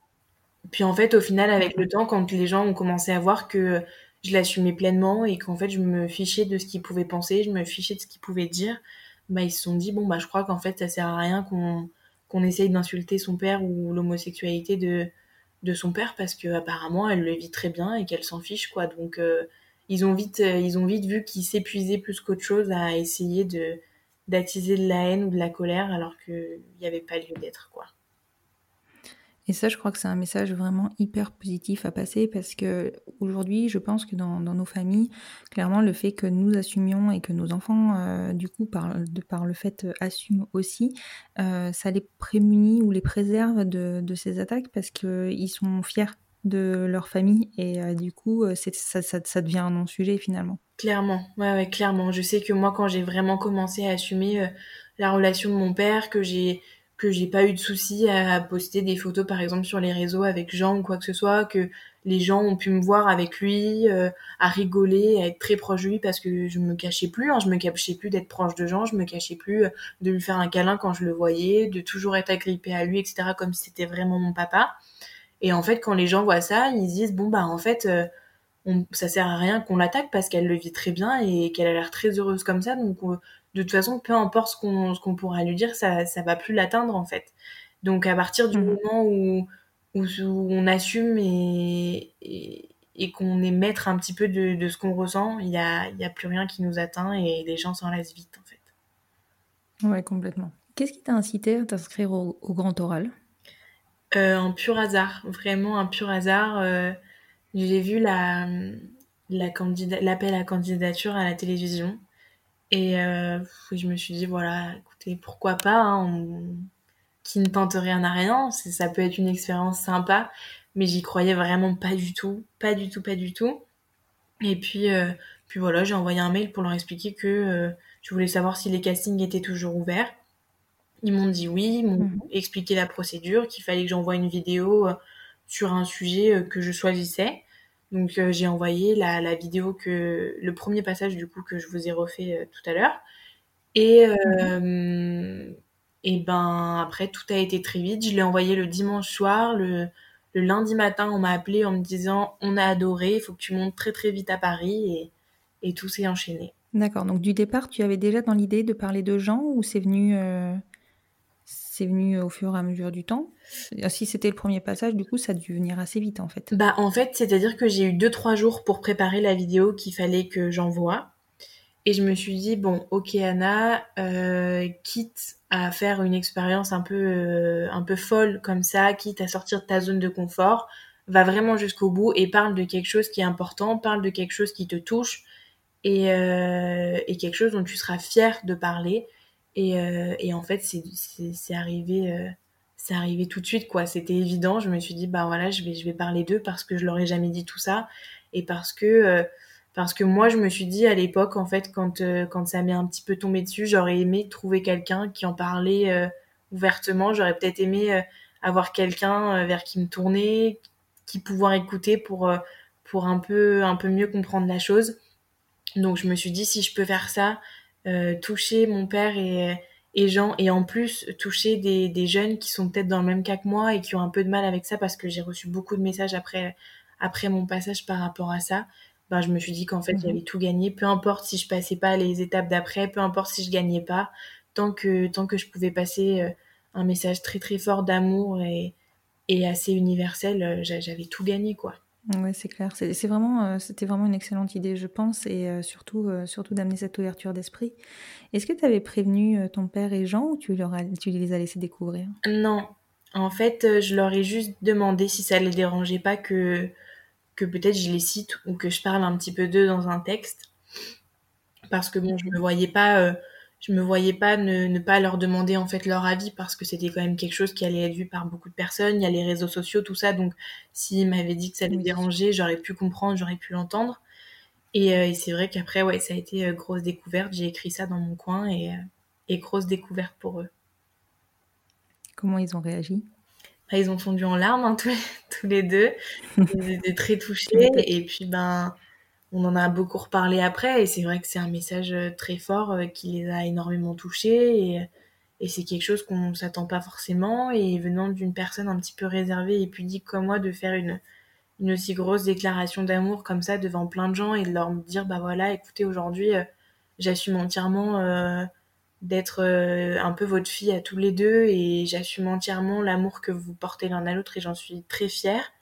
Puis en fait, au final, avec le temps, quand les gens ont commencé à voir que je l'assumais pleinement et qu'en fait je me fichais de ce qu'ils pouvaient penser, je me fichais de ce qu'ils pouvaient dire, bah ils se sont dit bon bah je crois qu'en fait ça sert à rien qu'on qu'on essaye d'insulter son père ou l'homosexualité de de son père parce que apparemment elle le vit très bien et qu'elle s'en fiche quoi. Donc euh, ils ont vite euh, ils ont vite vu qu'ils s'épuisaient plus qu'autre chose à essayer de d'attiser de la haine ou de la colère alors qu'il n'y avait pas lieu d'être quoi. Et ça, je crois que c'est un message vraiment hyper positif à passer parce que aujourd'hui, je pense que dans, nos familles, clairement, le fait que nous assumions et que nos enfants, euh, du coup, par, le fait, euh, assument aussi, euh, ça les prémunit ou les préserve de, ces attaques parce qu'ils sont fiers de leur famille et du coup, ça, ça, devient un non-sujet finalement. Clairement, ouais, ouais, clairement. Je sais que moi, quand j'ai vraiment commencé à assumer la relation de mon père, que j'ai que j'ai pas eu de soucis à poster des photos par exemple sur les réseaux avec Jean ou quoi que ce soit, que les gens ont pu me voir avec lui, euh, à rigoler, à être très proche de lui parce que je me cachais plus, hein, je me cachais plus d'être proche de Jean, je me cachais plus euh, de lui faire un câlin quand je le voyais, de toujours être agrippée à lui, etc. comme si c'était vraiment mon papa. Et en fait, quand les gens voient ça, ils disent bon bah en fait, euh, ça sert à rien qu'on l'attaque parce qu'elle le vit très bien et qu'elle a l'air très heureuse comme ça, donc de toute façon, peu importe ce qu'on pourra lui dire, ça ça va plus l'atteindre en fait. Donc à partir du mhm. moment où, où, on assume et, et, qu'on est maître un petit peu de, de ce qu'on ressent, il y a, y a plus rien qui nous atteint et les gens s'en lassent vite en fait. Ouais, complètement. Qu'est-ce qui t'a incité à t'inscrire au, grand oral? Euh, Un pur hasard, vraiment un pur hasard. Euh, j'ai vu la, la l'appel à candidature à la télévision Et je me suis dit, voilà, écoutez, pourquoi pas, hein, qui ne tente rien à rien, ça peut être une expérience sympa, mais j'y croyais vraiment pas du tout, pas du tout, pas du tout. Et puis, puis voilà, j'ai envoyé un mail pour leur expliquer que je voulais savoir si les castings étaient toujours ouverts. Ils m'ont dit oui, ils m'ont mhm. expliqué la procédure, qu'il fallait que j'envoie une vidéo euh, sur un sujet euh, que je choisissais. Donc euh, j'ai envoyé la, la, vidéo que le premier passage du coup que je vous ai refait tout à l'heure. Et mhm. et ben après tout a été très vite. Je l'ai envoyé le dimanche soir, le, le lundi matin on m'a appelé en me disant on a adoré, il faut que tu montes très très vite à Paris et, et tout s'est enchaîné. D'accord. Donc du départ tu avais déjà dans l'idée de parler de gens ou c'est venu c'est venu au fur et à mesure du temps. Si c'était le premier passage, du coup, ça a dû venir assez vite en fait. Bah en fait, c'est-à-dire que j'ai eu 2-3 jours pour préparer la vidéo qu'il fallait que j'envoie. Et je me suis dit, bon, ok Anna, euh, quitte à faire une expérience un peu, euh, un peu folle comme ça, quitte à sortir de ta zone de confort, va vraiment jusqu'au bout et parle de quelque chose qui est important, parle de quelque chose qui te touche et, euh, et quelque chose dont tu seras fier de parler. Et, euh, et en fait, c'est arrivé, euh, c'est arrivé tout de suite, quoi. C'était évident. Je me suis dit, bah voilà, je vais, je vais parler d'eux parce que je leur ai jamais dit tout ça et parce que, euh, parce que moi, je me suis dit à l'époque, en fait, quand, quand ça m'est un petit peu tombé dessus, j'aurais aimé trouver quelqu'un qui en parlait ouvertement. J'aurais peut-être aimé avoir quelqu'un vers qui me tourner, qui pouvoir écouter pour, pour un peu, un peu mieux comprendre la chose. Donc, je me suis dit, si je peux faire ça, toucher mon père et, et Jean, et en plus toucher des, des jeunes qui sont peut-être dans le même cas que moi et qui ont un peu de mal avec ça parce que j'ai reçu beaucoup de messages après, après mon passage par rapport à ça. Ben, je me suis dit qu'en fait, mhm. j'avais tout gagné. Peu importe si je passais pas les étapes d'après, peu importe si je gagnais pas, tant que, tant que je pouvais passer euh, un message très très fort d'amour et, et assez universel, euh, j'avais tout gagné, quoi. Oui, c'est clair. C'est vraiment, euh, c'était vraiment une excellente idée, je pense, et euh, surtout, euh, surtout d'amener cette ouverture d'esprit. Est-ce que tu avais prévenu ton père et Jean ou tu, leur tu les as laissés découvrir? Non. En fait, je leur ai juste demandé si ça les dérangeait pas que, que peut-être je les cite ou que je parle un petit peu d'eux dans un texte. Parce que bon, je me voyais pas je me voyais pas ne, ne, pas leur demander en fait leur avis parce que c'était quand même quelque chose qui allait être vu par beaucoup de personnes. Il y a les réseaux sociaux, tout ça. Donc, s'ils m'avaient dit que ça les dérangeait, j'aurais pu comprendre, j'aurais pu l'entendre. Et, euh, et c'est vrai qu'après, ouais, ça a été euh, grosse découverte. J'ai écrit ça dans mon coin et, euh, et, grosse découverte pour eux. Comment ils ont réagi? Bah, Ils ont fondu en larmes, hein, tous, les, tous les deux. Ils étaient très touchés. et puis, ben on en a beaucoup reparlé après et c'est vrai que c'est un message euh, très fort euh, qui les a énormément touchés et, c'est quelque chose qu'on s'attend pas forcément et venant d'une personne un petit peu réservée et pudique comme moi de faire une, aussi grosse déclaration d'amour comme ça devant plein de gens et de leur dire bah voilà écoutez aujourd'hui euh, j'assume entièrement d'être un peu votre fille à tous les deux et j'assume entièrement l'amour que vous portez l'un à l'autre et j'en suis très fière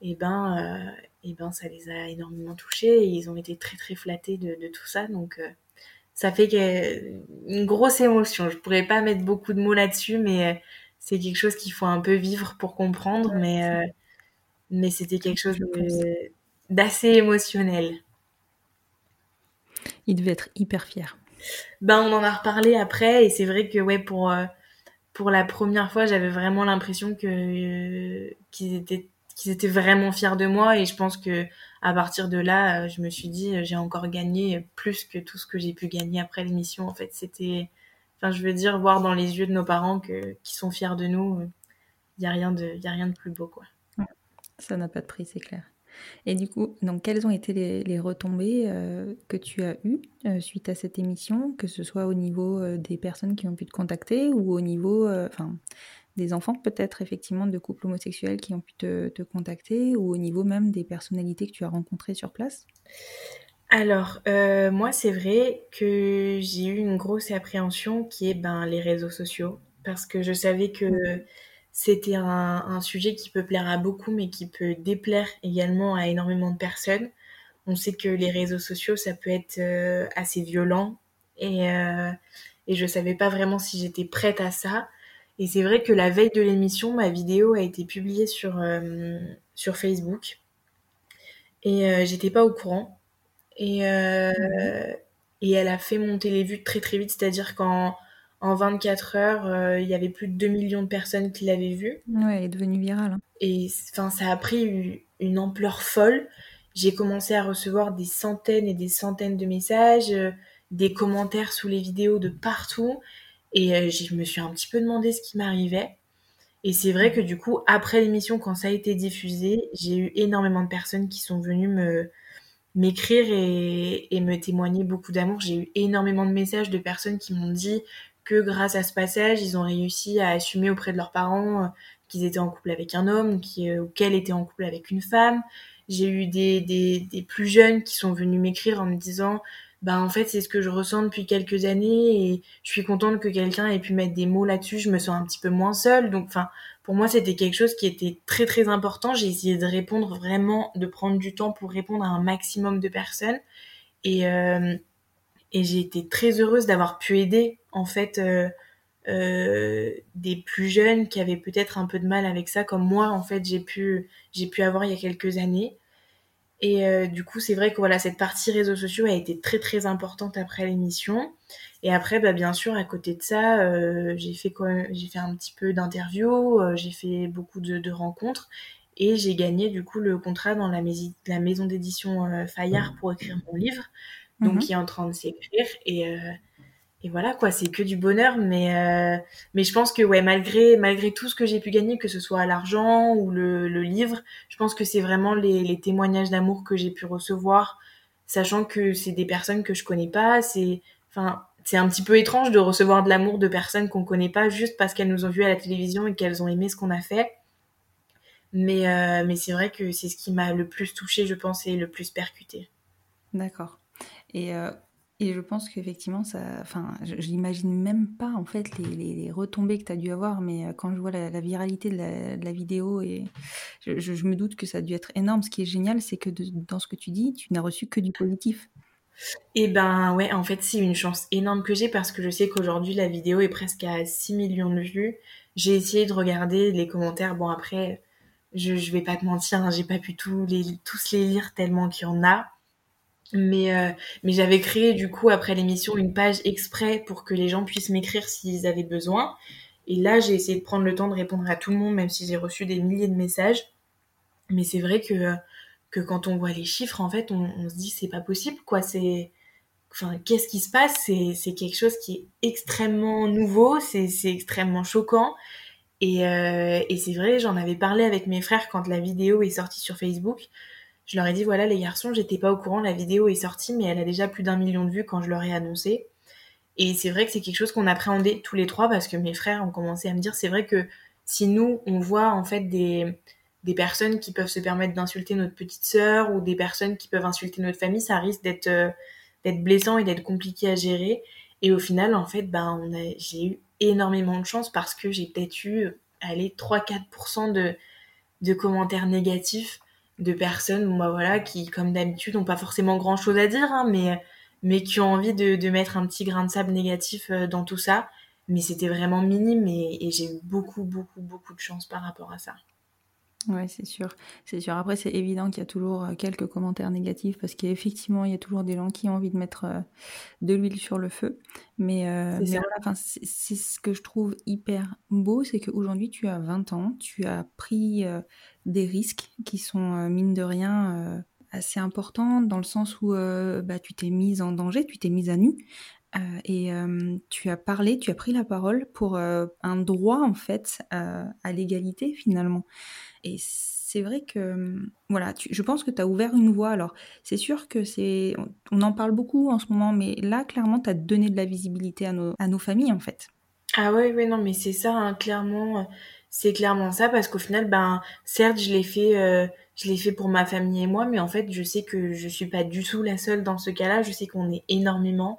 et ben et ben ça les a énormément touchés et ils ont été très très flattés de, tout ça. Donc euh, ça fait une grosse émotion. Je pourrais pas mettre beaucoup de mots là-dessus mais euh, c'est quelque chose qu'il faut un peu vivre pour comprendre. Mais euh, mais c'était quelque chose d'assez émotionnel. Il devait être hyper fier. Ben on en a reparlé après et c'est vrai que ouais pour pour la première fois j'avais vraiment l'impression que qu'ils étaient qu'ils étaient vraiment fiers de moi et je pense que à partir de là, euh, je me suis dit euh, j'ai encore gagné plus que tout ce que j'ai pu gagner après l'émission. En fait, c'était, enfin, je veux dire, voir dans les yeux de nos parents que qui sont fiers de nous, il y a rien de, y a rien de plus beau quoi. Ça n'a pas de prix, c'est clair. Et du coup, donc, quelles ont été les, retombées euh, que tu as eues suite à cette émission, que ce soit au niveau des personnes qui ont pu te contacter ou au niveau, enfin, des enfants peut-être effectivement de couples homosexuels qui ont pu te, contacter ou au niveau même des personnalités que tu as rencontrées sur place? Alors, euh, moi, c'est vrai que j'ai eu une grosse appréhension qui est ben, les réseaux sociaux, parce que je savais que mm. c'était un, sujet qui peut plaire à beaucoup, mais qui peut déplaire également à énormément de personnes. On sait que les réseaux sociaux, ça peut être euh, assez violent, et, euh, et je savais pas vraiment si j'étais prête à ça. Et c'est vrai que la veille de l'émission, ma vidéo a été publiée sur, euh, sur Facebook. Et euh, j'étais pas au courant. Et, euh, et elle a fait monter les vues très très vite, c'est-à-dire qu'en en 24 heures, il y avait plus de 2 millions de personnes qui l'avaient vue. Ouais, elle est devenue virale. Hein. Et enfin, ça a pris une ampleur folle. J'ai commencé à recevoir des centaines et des centaines de messages, des commentaires sous les vidéos de partout. Et euh, je me suis un petit peu demandé ce qui m'arrivait. Et c'est vrai que du coup, après l'émission, quand ça a été diffusé, j'ai eu énormément de personnes qui sont venues me m'écrire et, me témoigner beaucoup d'amour. J'ai eu énormément de messages de personnes qui m'ont dit que grâce à ce passage, ils ont réussi à assumer auprès de leurs parents euh, qu'ils étaient en couple avec un homme euh, ou qu'elle était en couple avec une femme. J'ai eu des, plus jeunes qui sont venus m'écrire en me disant bah en fait c'est ce que je ressens depuis quelques années et je suis contente que quelqu'un ait pu mettre des mots là-dessus, je me sens un petit peu moins seule. Donc enfin pour moi c'était quelque chose qui était très très important. J'ai essayé de répondre vraiment, de prendre du temps pour répondre à un maximum de personnes et euh, et j'ai été très heureuse d'avoir pu aider en fait euh, euh, des plus jeunes qui avaient peut-être un peu de mal avec ça, comme moi en fait j'ai pu j'ai pu avoir il y a quelques années. Et euh, du coup, c'est vrai que voilà, cette partie réseaux sociaux a été très très importante après l'émission. Et après, bah, bien sûr, à côté de ça, euh, j'ai fait j'ai fait un petit peu d'interviews, euh, j'ai fait beaucoup de, de rencontres et j'ai gagné du coup le contrat dans la, la maison d'édition Fayard pour écrire mon livre donc mhm. qui est en train de s'écrire et et voilà quoi c'est que du bonheur mais euh, mais je pense que ouais malgré malgré tout ce que j'ai pu gagner que ce soit l'argent ou le, le, livre je pense que c'est vraiment les, témoignages d'amour que j'ai pu recevoir sachant que c'est des personnes que je connais pas c'est enfin c'est un petit peu étrange de recevoir de l'amour de personnes qu'on connaît pas juste parce qu'elles nous ont vu à la télévision et qu'elles ont aimé ce qu'on a fait. Mais euh, mais c'est vrai que c'est ce qui m'a le plus touché je pense et le plus percuté d'accord. Et, euh, et je pense qu'effectivement, ça, enfin, je n'imagine même pas en fait les, retombées que tu as dû avoir, mais euh, quand je vois la, viralité de la, vidéo, et je, me doute que ça a dû être énorme. Ce qui est génial, c'est que dans ce que tu dis, tu n'as reçu que du positif. Et eh ben ouais, en fait, c'est une chance énorme que j'ai parce que je sais qu'aujourd'hui, la vidéo est presque à 6 millions de vues. J'ai essayé de regarder les commentaires. Bon, après, je, je vais pas te mentir, hein, j'ai pas pu tous les lire tellement qu'il y en a. Mais, euh, mais j'avais créé du coup après l'émission une page exprès pour que les gens puissent m'écrire s'ils avaient besoin. Et là, j'ai essayé de prendre le temps de répondre à tout le monde, même si j'ai reçu des milliers de messages. Mais c'est vrai que, quand on voit les chiffres, en fait, on, se dit c'est pas possible, quoi. C'est, enfin, qu'est-ce qui se passe? C'est, quelque chose qui est extrêmement nouveau, c'est, extrêmement choquant. Euh, et c'est vrai, j'en avais parlé avec mes frères quand la vidéo est sortie sur Facebook je leur ai dit voilà les garçons, j'étais pas au courant, la vidéo est sortie, mais elle a déjà plus d'un million de vues quand je leur ai annoncé. Et c'est vrai que c'est quelque chose qu'on appréhendait tous les trois parce que mes frères ont commencé à me dire c'est vrai que si nous on voit en fait des personnes qui peuvent se permettre d'insulter notre petite sœur ou des personnes qui peuvent insulter notre famille, ça risque d'être euh, blessant et d'être compliqué à gérer. Et au final, en fait, ben, j'ai eu énormément de chance parce que j'ai peut-être eu, allez, 3-4% de, de commentaires négatifs de personnes bah voilà, qui, comme d'habitude, n'ont pas forcément grand-chose à dire, hein, mais, mais qui ont envie de, de, mettre un petit grain de sable négatif euh, dans tout ça. Mais c'était vraiment minime et, et j'ai eu beaucoup, beaucoup, beaucoup de chance par rapport à ça. Ouais, c'est sûr. C'est sûr. Après, c'est évident qu'il y a toujours euh, quelques commentaires négatifs parce qu'effectivement, il y a toujours des gens qui ont envie de mettre euh, de l'huile sur le feu. Mais, euh, mais voilà, c'est ce que je trouve hyper beau, c'est qu'aujourd'hui, tu as 20 ans, tu as pris euh, des risques qui sont, euh, mine de rien, assez importants dans le sens où bah, tu t'es mise en danger, tu t'es mise à nu. et tu as parlé, tu as pris la parole pour un droit en fait à l'égalité finalement. Et c'est vrai que, hum, voilà, je pense que tu as ouvert une voie. Alors, c'est sûr que c'est. On, en parle beaucoup en ce moment, mais là, clairement, tu as donné de la visibilité à nos, à nos familles, en fait. Ah oui, oui, non, mais c'est ça, hein, clairement. C'est clairement ça, parce qu'au final, ben, certes, je l'ai fait. Euh, je l'ai fait pour ma famille et moi, mais en fait, je sais que je suis pas du tout la seule dans ce cas-là. Je sais qu'on est énormément.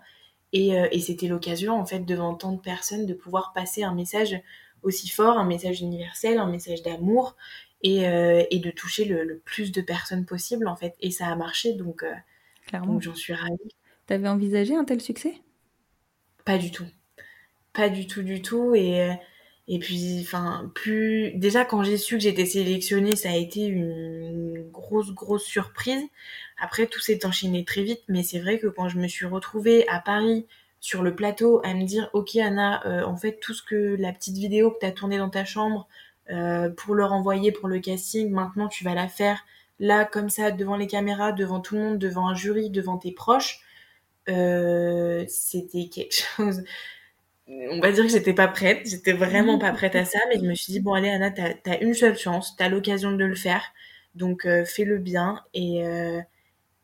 Et, euh, et c'était l'occasion, en fait, devant tant de personnes, de pouvoir passer un message aussi fort, un message universel, un message d'amour et, euh, et de toucher le, le, plus de personnes possible en fait. Et ça a marché donc, Clairement. donc j'en suis ravie. T'avais envisagé un tel succès? Pas du tout, pas du tout du tout et et puis enfin plus déjà quand j'ai su que j'étais sélectionnée ça a été une grosse, grosse surprise. Après, tout s'est enchaîné très vite, mais c'est vrai que quand je me suis retrouvée à Paris, sur le plateau, à me dire, ok Anna, euh, en fait, tout ce que la petite vidéo que tu as tournée dans ta chambre euh, pour leur envoyer pour le casting, maintenant tu vas la faire là, comme ça, devant les caméras, devant tout le monde, devant un jury, devant tes proches. Euh, c'était quelque chose on va dire que j'étais pas prête, j'étais vraiment pas prête à ça, mais je me suis dit, bon allez Anna, t'as as une seule chance, t'as l'occasion de le faire, donc euh, fais-le bien, et, euh,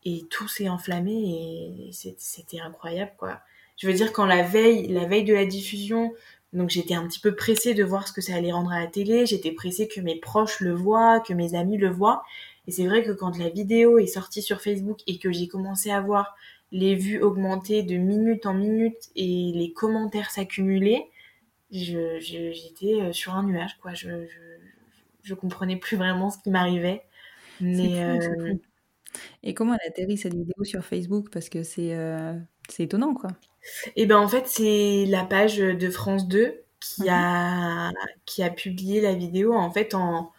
et tout s'est enflammé, et c'était incroyable, quoi. Je veux dire, quand la veille, la veille de la diffusion, donc j'étais un petit peu pressée de voir ce que ça allait rendre à la télé, j'étais pressée que mes proches le voient, que mes amis le voient, et c'est vrai que quand la vidéo est sortie sur Facebook et que j'ai commencé à voir les vues augmenter de minute en minute et les commentaires s'accumuler, j'étais euh, sur un nuage, quoi. Je, je, comprenais plus vraiment ce qui m'arrivait. Mais euh, Et comment elle atterrit cette vidéo sur Facebook? Parce que c'est euh, étonnant, quoi. Et eh ben en fait, c'est la page de France 2 qui, mhm. a, qui a publié la vidéo en fait en,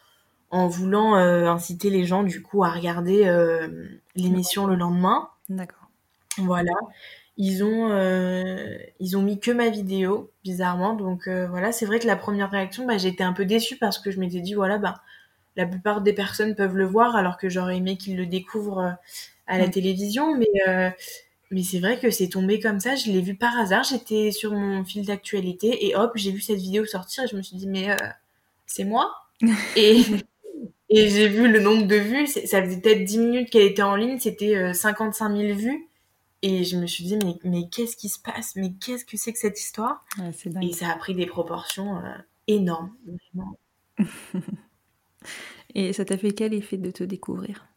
en voulant inciter les gens du coup à regarder l'émission le lendemain. D'accord. Voilà. Ils ont, euh, ils ont mis que ma vidéo, bizarrement. Donc euh, voilà, c'est vrai que la première réaction, bah, j'étais un peu déçue parce que je m'étais dit, voilà, bah, la plupart des personnes peuvent le voir alors que j'aurais aimé qu'ils le découvrent euh, à la mm. télévision. Mais, mais c'est vrai que c'est tombé comme ça. Je l'ai vu par hasard. J'étais sur mon fil d'actualité et hop, j'ai vu cette vidéo sortir et je me suis dit, mais c'est moi? Et et j'ai vu le nombre de vues. Ça faisait peut-être 10 minutes qu'elle était en ligne. C'était 55 000 vues. Et je me suis dit, mais, mais qu'est-ce qui se passe? Mais qu'est-ce que c'est que cette histoire? Et ça a pris des proportions euh, énormes, Et ça t'a fait quel effet de te découvrir?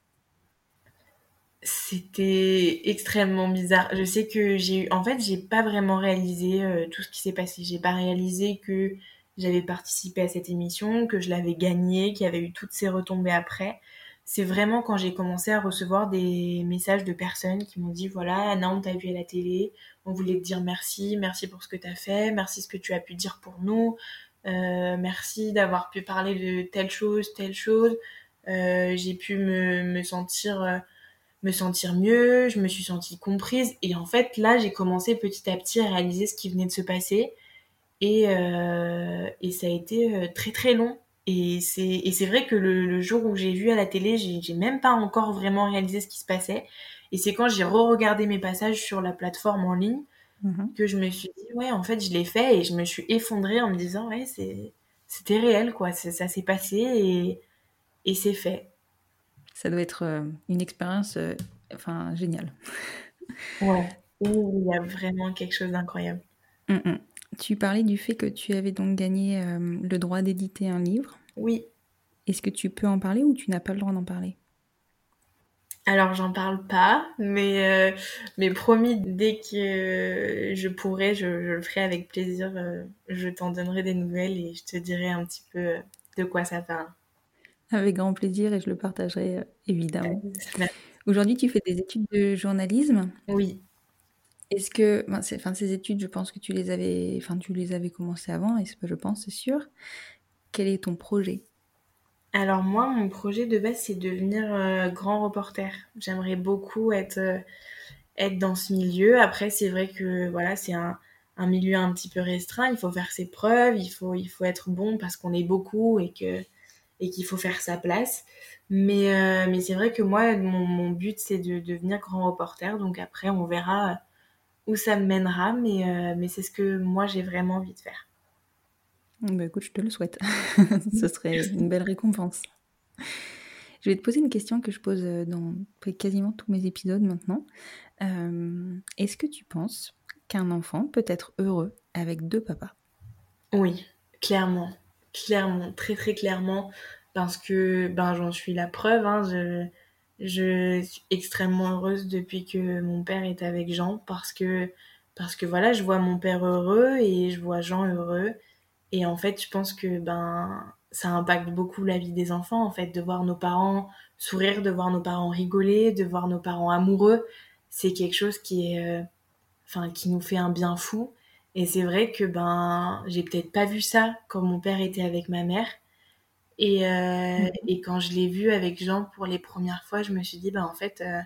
C'était extrêmement bizarre. Je sais que j'ai eu. En fait, j'ai pas vraiment réalisé euh, tout ce qui s'est passé. J'ai pas réalisé que j'avais participé à cette émission, que je l'avais gagnée, qu'il y avait eu toutes ces retombées après c'est vraiment quand j'ai commencé à recevoir des messages de personnes qui m'ont dit voilà Anna on t'a vu à la télé on voulait te dire merci merci pour ce que tu as fait merci ce que tu as pu dire pour nous euh, merci d'avoir pu parler de telle chose telle chose. Euh, j'ai pu me, me sentir euh, me sentir mieux je me suis sentie comprise. Et en fait là j'ai commencé petit à petit à réaliser ce qui venait de se passer. Et, et ça a été très très long et c'est vrai que le, jour où j'ai vu à la télé, j'ai même pas encore vraiment réalisé ce qui se passait. Et c'est quand j'ai re-regardé mes passages sur la plateforme en ligne mhm. que je me suis dit, ouais, en fait, je l'ai fait et je me suis effondrée en me disant, ouais, c'était réel, quoi. Ça s'est passé et, et c'est fait. Ça doit être euh, une expérience euh, enfin, géniale. ouais, il y a vraiment quelque chose d'incroyable. Tu parlais du fait que tu avais donc gagné euh, le droit d'éditer un livre. Oui. Est-ce que tu peux en parler ou tu n'as pas le droit d'en parler? Alors j'en parle pas, mais euh, mais promis dès que je pourrai, je, le ferai avec plaisir. Euh, je t'en donnerai des nouvelles et je te dirai un petit peu de quoi ça parle. Avec grand plaisir et je le partagerai évidemment. Aujourd'hui, tu fais des études de journalisme? Oui. Est-ce que, enfin, ces études, je pense que tu les avais, enfin, tu les avais commencées avant, et je pense, c'est sûr. Quel est ton projet? Alors moi, mon projet de base, c'est devenir euh, grand reporter. J'aimerais beaucoup être, euh, être dans ce milieu. Après, c'est vrai que voilà, c'est un, un, milieu un petit peu restreint. Il faut faire ses preuves, il faut, il faut être bon parce qu'on est beaucoup et que et qu'il faut faire sa place. Mais, euh, mais c'est vrai que moi, mon, mon but, c'est de devenir grand reporter. Donc après, on verra où ça me mènera, mais, euh, mais c'est ce que moi j'ai vraiment envie de faire. Bah écoute, je te le souhaite. ce serait une belle récompense. Je vais te poser une question que je pose euh, dans quasiment tous mes épisodes maintenant. Euh, est-ce que tu penses qu'un enfant peut être heureux avec deux papas? Oui, clairement. Clairement, très très clairement. Parce que ben, j'en suis la preuve. Hein, je, je suis extrêmement heureuse depuis que mon père est avec Jean parce que parce que voilà, je vois mon père heureux et je vois Jean heureux. Et en fait, je pense que ben ça impacte beaucoup la vie des enfants en fait de voir nos parents sourire, de voir nos parents rigoler, de voir nos parents amoureux, c'est quelque chose qui est euh, enfin qui nous fait un bien fou. Et c'est vrai que ben j'ai peut-être pas vu ça quand mon père était avec ma mère Et, euh, et quand je l'ai vu avec Jean pour les premières fois, je me suis dit, bah en fait, euh,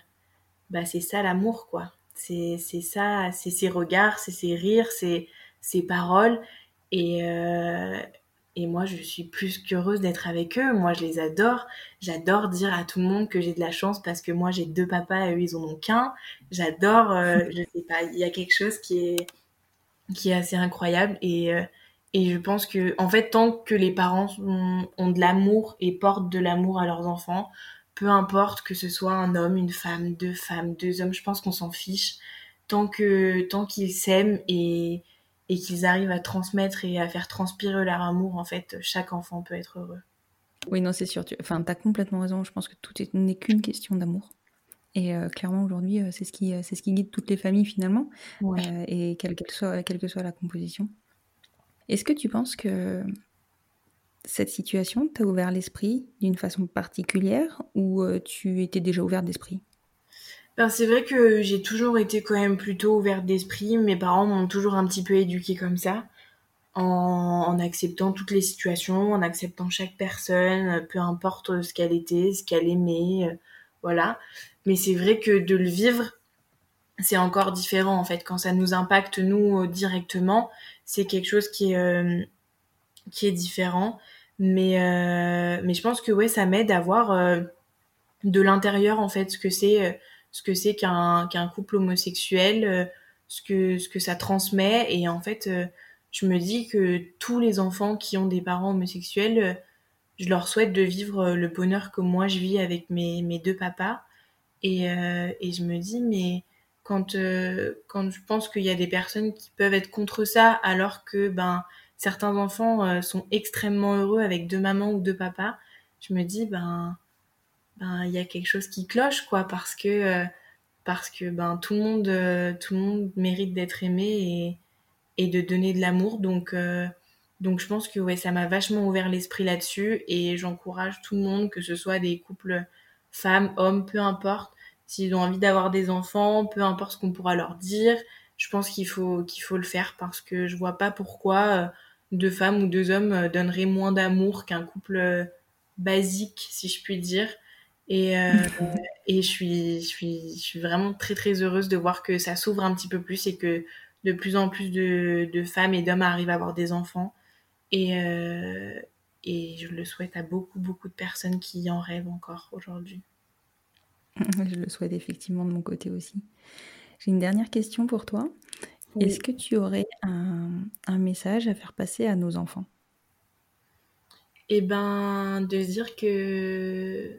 bah c'est ça l'amour, quoi. C'est ça, c'est ses regards, c'est ses rires, c'est ses paroles. Et, euh, et moi, je suis plus qu'heureuse d'être avec eux. Moi, je les adore. J'adore dire à tout le monde que j'ai de la chance parce que moi, j'ai deux papas et eux, ils en ont qu'un. J'adore, je sais pas, il y a quelque chose qui est, qui est assez incroyable. Et, et je pense que, en fait, tant que les parents ont, ont de l'amour et portent de l'amour à leurs enfants, peu importe que ce soit un homme, une femme, deux femmes, deux hommes, je pense qu'on s'en fiche. Tant que, tant qu'ils s'aiment et, et qu'ils arrivent à transmettre et à faire transpirer leur amour, en fait, chaque enfant peut être heureux. Oui, non, c'est sûr. Tu enfin, as complètement raison. Je pense que tout n'est qu'une question d'amour. Et euh, clairement, aujourd'hui, euh, c'est ce, qui, euh, c'est ce qui guide toutes les familles, finalement, Ouais. euh, et quelle, qu'elle soit, quelle que soit la composition. Est-ce que tu penses que cette situation t'a ouvert l'esprit d'une façon particulière ou euh, tu étais déjà ouverte d'esprit? Ben, c'est vrai que j'ai toujours été quand même plutôt ouverte d'esprit. Mes parents m'ont toujours un petit peu éduquée comme ça, en, acceptant toutes les situations, en acceptant chaque personne, peu importe ce qu'elle était, ce qu'elle aimait, euh, voilà. Mais c'est vrai que de le vivre, c'est encore différent en fait. Quand ça nous impacte nous euh, directement, c'est quelque chose qui est euh, qui est différent. Mais euh, mais je pense que ouais, ça m'aide à voir euh, de l'intérieur en fait ce que c'est ce que c'est qu'un couple homosexuel, ce que ce que ça transmet et en fait je me dis que tous les enfants qui ont des parents homosexuels, je leur souhaite de vivre le bonheur que moi je vis avec mes mes deux papas et et je me dis mais quand euh, quand je pense qu'il y a des personnes qui peuvent être contre ça alors que ben certains enfants euh, sont extrêmement heureux avec deux mamans ou deux papas, je me dis ben ben il y a quelque chose qui cloche quoi parce que euh, ben tout le monde tout le monde mérite d'être aimé et de donner de l'amour. Donc donc je pense que ouais ça m'a vachement ouvert l'esprit là-dessus et j'encourage tout le monde que ce soit des couples femmes hommes peu importe s'ils ont envie d'avoir des enfants peu importe ce qu'on pourra leur dire je pense qu'il faut qu'il faut le faire parce que je vois pas pourquoi euh, deux femmes ou deux hommes euh, donneraient moins d'amour qu'un couple euh, basique si je puis dire et, euh, et je suis, je suis, je suis vraiment très très heureuse de voir que ça s'ouvre un petit peu plus et que de plus en plus de, de femmes et d'hommes arrivent à avoir des enfants. Et, euh, et je le souhaite à beaucoup beaucoup de personnes qui en rêvent encore aujourd'hui. Je le souhaite effectivement de mon côté aussi. J'ai une dernière question pour toi. Oui. Est-ce que tu aurais un, un message à faire passer à nos enfants? Et ben de se dire que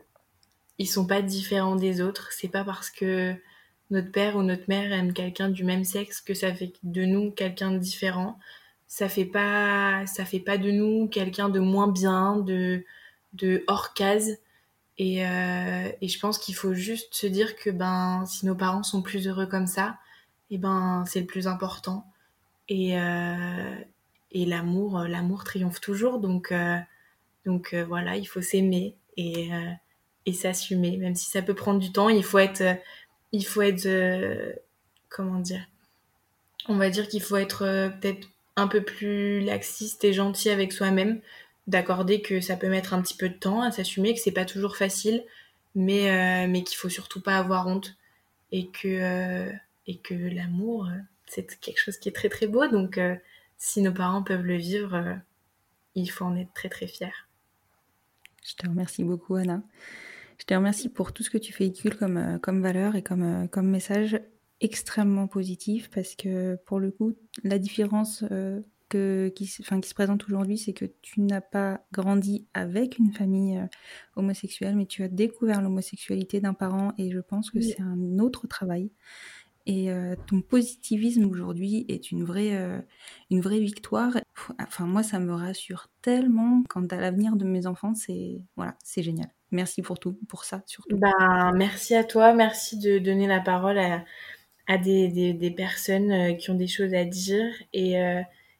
ils sont pas différents des autres. C'est pas parce que notre père ou notre mère aime quelqu'un du même sexe que ça fait de nous quelqu'un de différent. Ça fait pas, ça fait pas de nous quelqu'un de moins bien, de, de hors case. Et, euh, et je pense qu'il faut juste se dire que ben si nos parents sont plus heureux comme ça, et ben c'est le plus important. Et, euh, et l'amour, l'amour triomphe toujours. Donc euh, donc euh, voilà, il faut s'aimer et, euh, et s'assumer, même si ça peut prendre du temps. Il faut être, euh, il faut être, euh, comment dire On va dire qu'il faut être euh, peut-être un peu plus laxiste et gentil avec soi-même, d'accorder que ça peut mettre un petit peu de temps à s'assumer, que c'est pas toujours facile, mais euh, mais qu'il faut surtout pas avoir honte et que euh, et que l'amour euh, c'est quelque chose qui est très très beau. Donc euh, si nos parents peuvent le vivre, il faut en être très très fier. Je te remercie beaucoup, Anna. Je te remercie pour tout ce que tu véhicules comme, comme valeur et comme, comme message extrêmement positif parce que pour le coup, la différence que, qui, se- enfin, qui se présente aujourd'hui, c'est que tu n'as pas grandi avec une famille euh, homosexuelle, mais tu as découvert l'homosexualité d'un parent et je pense que Oui. c'est un autre travail. Et euh, ton positivisme aujourd'hui est une vraie, euh, une vraie victoire. Enfin, moi, ça me rassure tellement quant à l'avenir de mes enfants. C'est voilà, c'est génial. Merci pour tout, pour ça surtout. Ben, merci à toi, merci de donner la parole à, à des, des, des personnes qui ont des choses à dire et,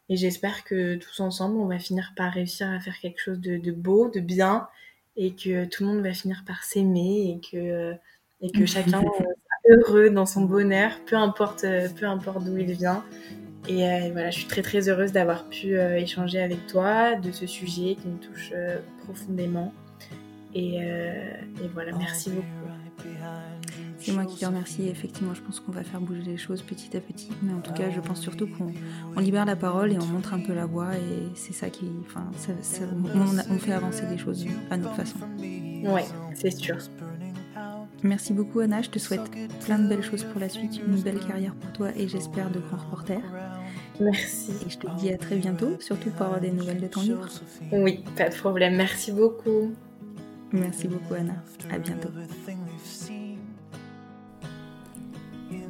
et j'espère que tous ensemble, on va finir par réussir à faire quelque chose de, de beau, de bien et que tout le monde va finir par s'aimer et que, et que chacun euh, sera heureux dans son bonheur, peu importe, euh, peu importe d'où il vient. Et voilà, je suis très très heureuse d'avoir pu échanger avec toi de ce sujet qui me touche profondément. Et, et voilà, merci beaucoup. C'est moi qui te remercie. Effectivement, je pense qu'on va faire bouger les choses petit à petit. Mais en tout cas, je pense surtout qu'on libère la parole et on montre un peu la voix. Et c'est ça qui. Enfin, on, fait avancer les choses à notre façon. Ouais, c'est sûr. Merci beaucoup, Anna. Je te souhaite plein de belles choses pour la suite, une belle carrière pour toi et j'espère de grands reporters. Merci. Et je te dis à très bientôt, surtout pour avoir des nouvelles de ton livre. Oui, pas de problème. Merci beaucoup. Merci beaucoup, Anna. À bientôt.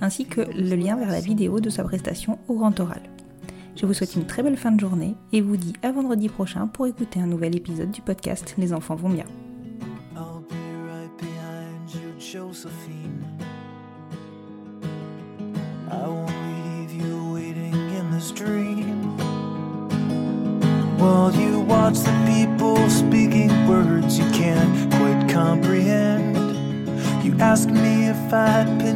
ainsi que le lien vers la vidéo de sa prestation au grand oral. Je vous souhaite une très belle fin de journée et vous dis à vendredi prochain pour écouter un nouvel épisode du podcast Les enfants vont bien. you watch the people speaking words you can't quite comprehend. You asked me if I'd pinch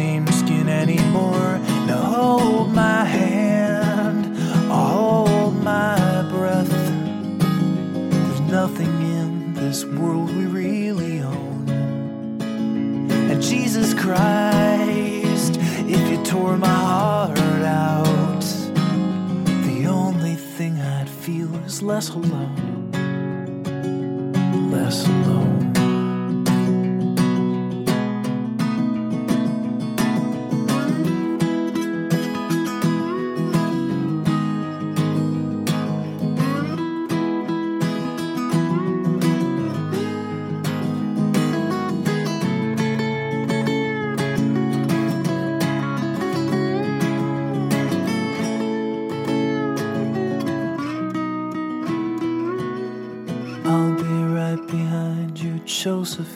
less hello.